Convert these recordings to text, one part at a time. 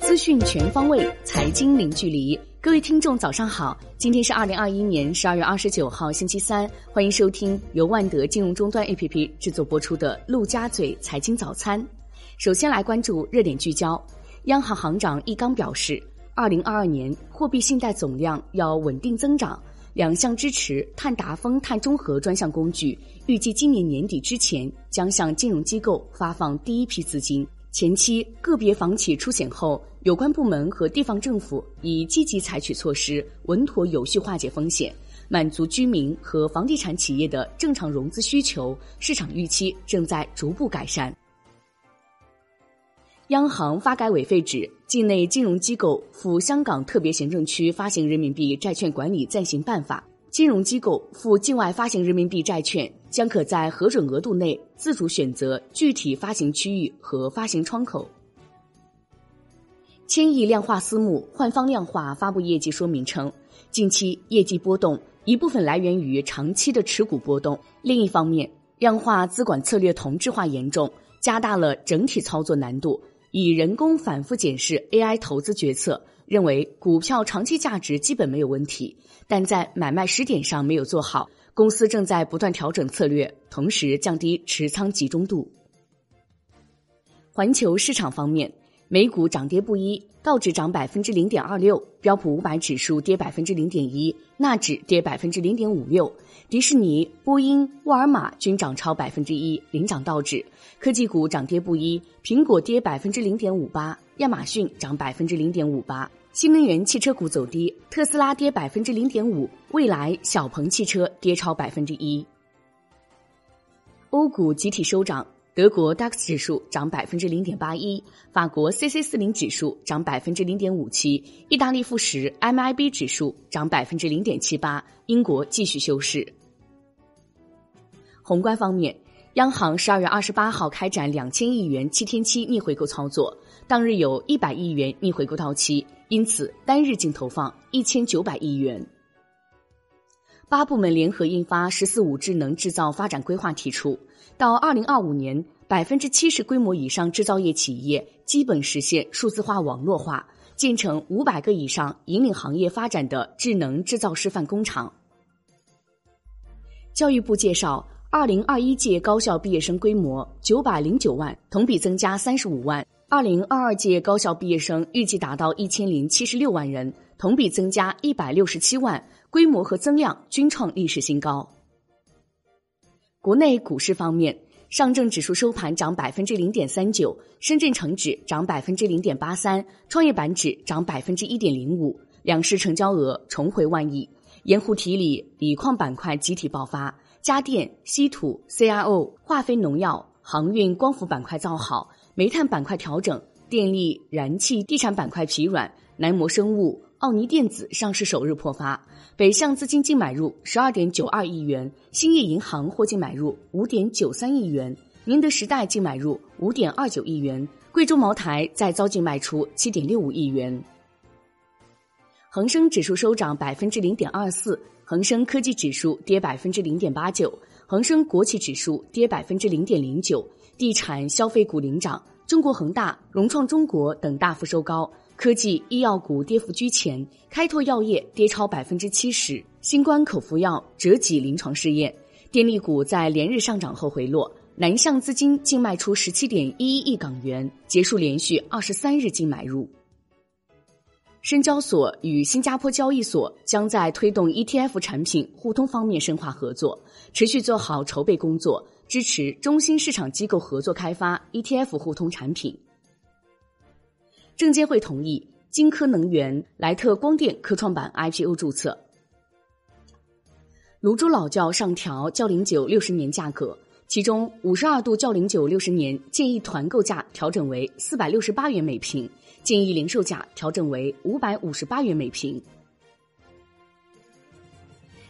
资讯全方位，财经零距离。各位听众，早上好！今天是二零二一年十二月二十九号，星期三。欢迎收听由万德金融终端 APP 制作播出的《陆家嘴财经早餐》。首先来关注热点聚焦。央行行长易纲表示，二零二二年货币信贷总量要稳定增长。两项支持碳达峰、碳中和专项工具，预计今年年底之前将向金融机构发放第一批资金。前期个别房企出险后，有关部门和地方政府已积极采取措施，稳妥有序化解风险，满足居民和房地产企业的正常融资需求。市场预期正在逐步改善。央行发改委废止境内金融机构赴香港特别行政区发行人民币债券管理暂行办法，金融机构赴境外发行人民币债券将可在核准额度内自主选择具体发行区域和发行窗口。千亿量化私募换方量化发布业绩说明称，近期业绩波动一部分来源于长期的持股波动，另一方面，量化资管策略同质化严重，加大了整体操作难度。以人工反复检视 AI 投资决策，认为股票长期价值基本没有问题，但在买卖时点上没有做好。公司正在不断调整策略，同时降低持仓集中度。环球市场方面。美股涨跌不一，道指涨百分之零点二六，标普五百指数跌百分之零点一，纳指跌百分之零点五六。迪士尼、波音、沃尔玛均涨超百分之一，领涨道指。科技股涨跌不一，苹果跌百分之零点五八，亚马逊涨百分之零点五八。新能源汽车股走低，特斯拉跌百分之零点五，蔚来、小鹏汽车跌超百分之一。欧股集体收涨。德国 DAX 指数涨百分之零点八一，法国 CC 四零指数涨百分之零点五七，意大利富时 MIB 指数涨百分之零点七八，英国继续休市。宏观方面，央行十二月二十八号开展两千亿元七天期逆回购操作，当日有一百亿元逆回购到期，因此单日净投放一千九百亿元。八部门联合印发“十四五”智能制造发展规划，提出。到二零二五年，百分之七十规模以上制造业企业基本实现数字化网络化，建成五百个以上引领行业发展的智能制造示范工厂。教育部介绍，二零二一届高校毕业生规模九百零九万，同比增加三十五万；二零二二届高校毕业生预计达到一千零七十六万人，同比增加一百六十七万，规模和增量均创历史新高。国内股市方面，上证指数收盘涨百分之零点三九，深圳成指涨百分之零点八三，创业板指涨百分之一点零五，两市成交额重回万亿。盐湖提锂、锂矿板块集体爆发，家电、稀土、CRO、化肥、农药、航运、光伏板块造好，煤炭板块调整，电力、燃气、地产板块疲软，南摩生物。奥尼电子上市首日破发，北向资金净买入十二点九二亿元，兴业银行获净买入五点九三亿元，宁德时代净买入五点二九亿元，贵州茅台再遭净卖出七点六五亿元。恒生指数收涨百分之零点二四，恒生科技指数跌百分之零点八九，恒生国企指数跌百分之零点零九，地产消费股领涨，中国恒大、融创中国等大幅收高。科技、医药股跌幅居前，开拓药业跌超百分之七十，新冠口服药折戟临床试验。电力股在连日上涨后回落，南向资金净卖出十七点一一亿港元，结束连续二十三日净买入。深交所与新加坡交易所将在推动 ETF 产品互通方面深化合作，持续做好筹备工作，支持中心市场机构合作开发 ETF 互通产品。证监会同意金科能源、莱特光电科创板 IPO 注册。泸州老窖上调窖龄酒六十年价格，其中五十二度窖龄酒六十年建议团购价调整为四百六十八元每瓶，建议零售价调整为五百五十八元每瓶。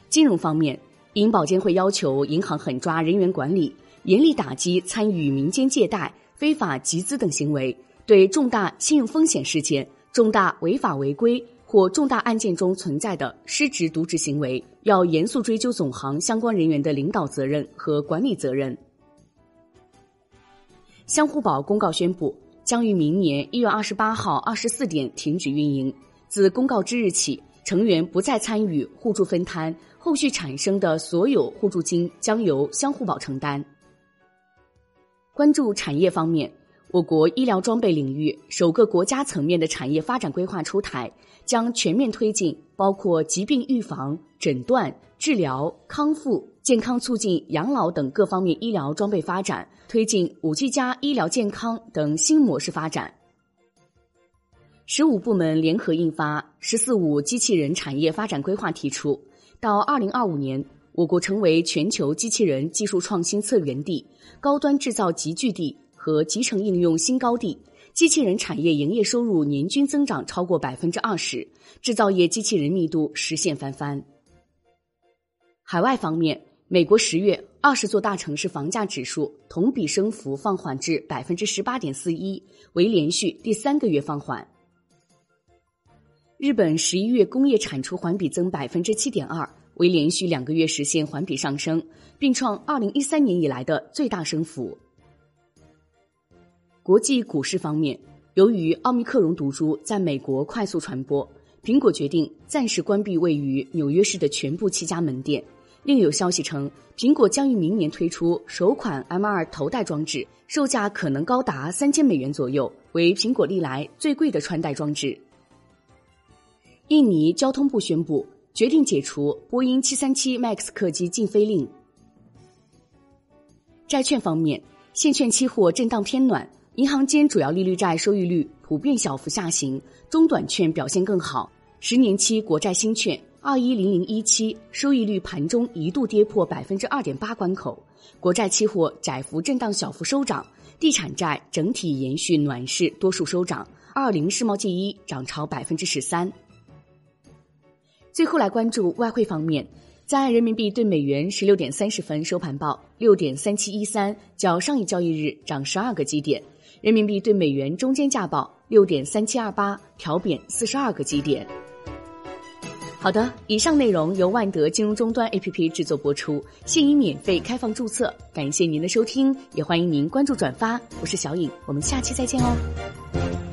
金融方面，银保监会要求银行狠抓人员管理，严厉打击参与民间借贷、非法集资等行为。对重大信用风险事件、重大违法违规或重大案件中存在的失职渎职行为，要严肃追究总行相关人员的领导责任和管理责任。相互保公告宣布，将于明年一月二十八号二十四点停止运营。自公告之日起，成员不再参与互助分摊，后续产生的所有互助金将由相互保承担。关注产业方面。我国医疗装备领域首个国家层面的产业发展规划出台，将全面推进包括疾病预防、诊断、治疗、康复、健康促进、养老等各方面医疗装备发展，推进五 G 加医疗健康等新模式发展。十五部门联合印发《“十四五”机器人产业发展规划》，提出到二零二五年，我国成为全球机器人技术创新策源地、高端制造集聚地。和集成应用新高地，机器人产业营业收入年均增长超过百分之二十，制造业机器人密度实现翻番。海外方面，美国十月二十座大城市房价指数同比升幅放缓至百分之十八点四一，为连续第三个月放缓。日本十一月工业产出环比增百分之七点二，为连续两个月实现环比上升，并创二零一三年以来的最大升幅。国际股市方面，由于奥密克戎毒株在美国快速传播，苹果决定暂时关闭位于纽约市的全部七家门店。另有消息称，苹果将于明年推出首款 M2 头戴装置，售价可能高达三千美元左右，为苹果历来最贵的穿戴装置。印尼交通部宣布决定解除波音737 MAX 客机禁飞令。债券方面，现券期货震荡偏暖。银行间主要利率债收益率普遍小幅下行，中短券表现更好。十年期国债新券二一零零一七收益率盘中一度跌破百分之二点八关口，国债期货窄幅震荡，小幅收涨。地产债整体延续暖市，多数收涨。二零世贸 G 一涨超百分之十三。最后来关注外汇方面。在人民币对美元十六点三十分收盘报六点三七一三，较上一交易日涨十二个基点。人民币对美元中间价报六点三七二八，调贬四十二个基点。好的，以上内容由万德金融终端 APP 制作播出，现已免费开放注册。感谢您的收听，也欢迎您关注转发。我是小颖，我们下期再见哦。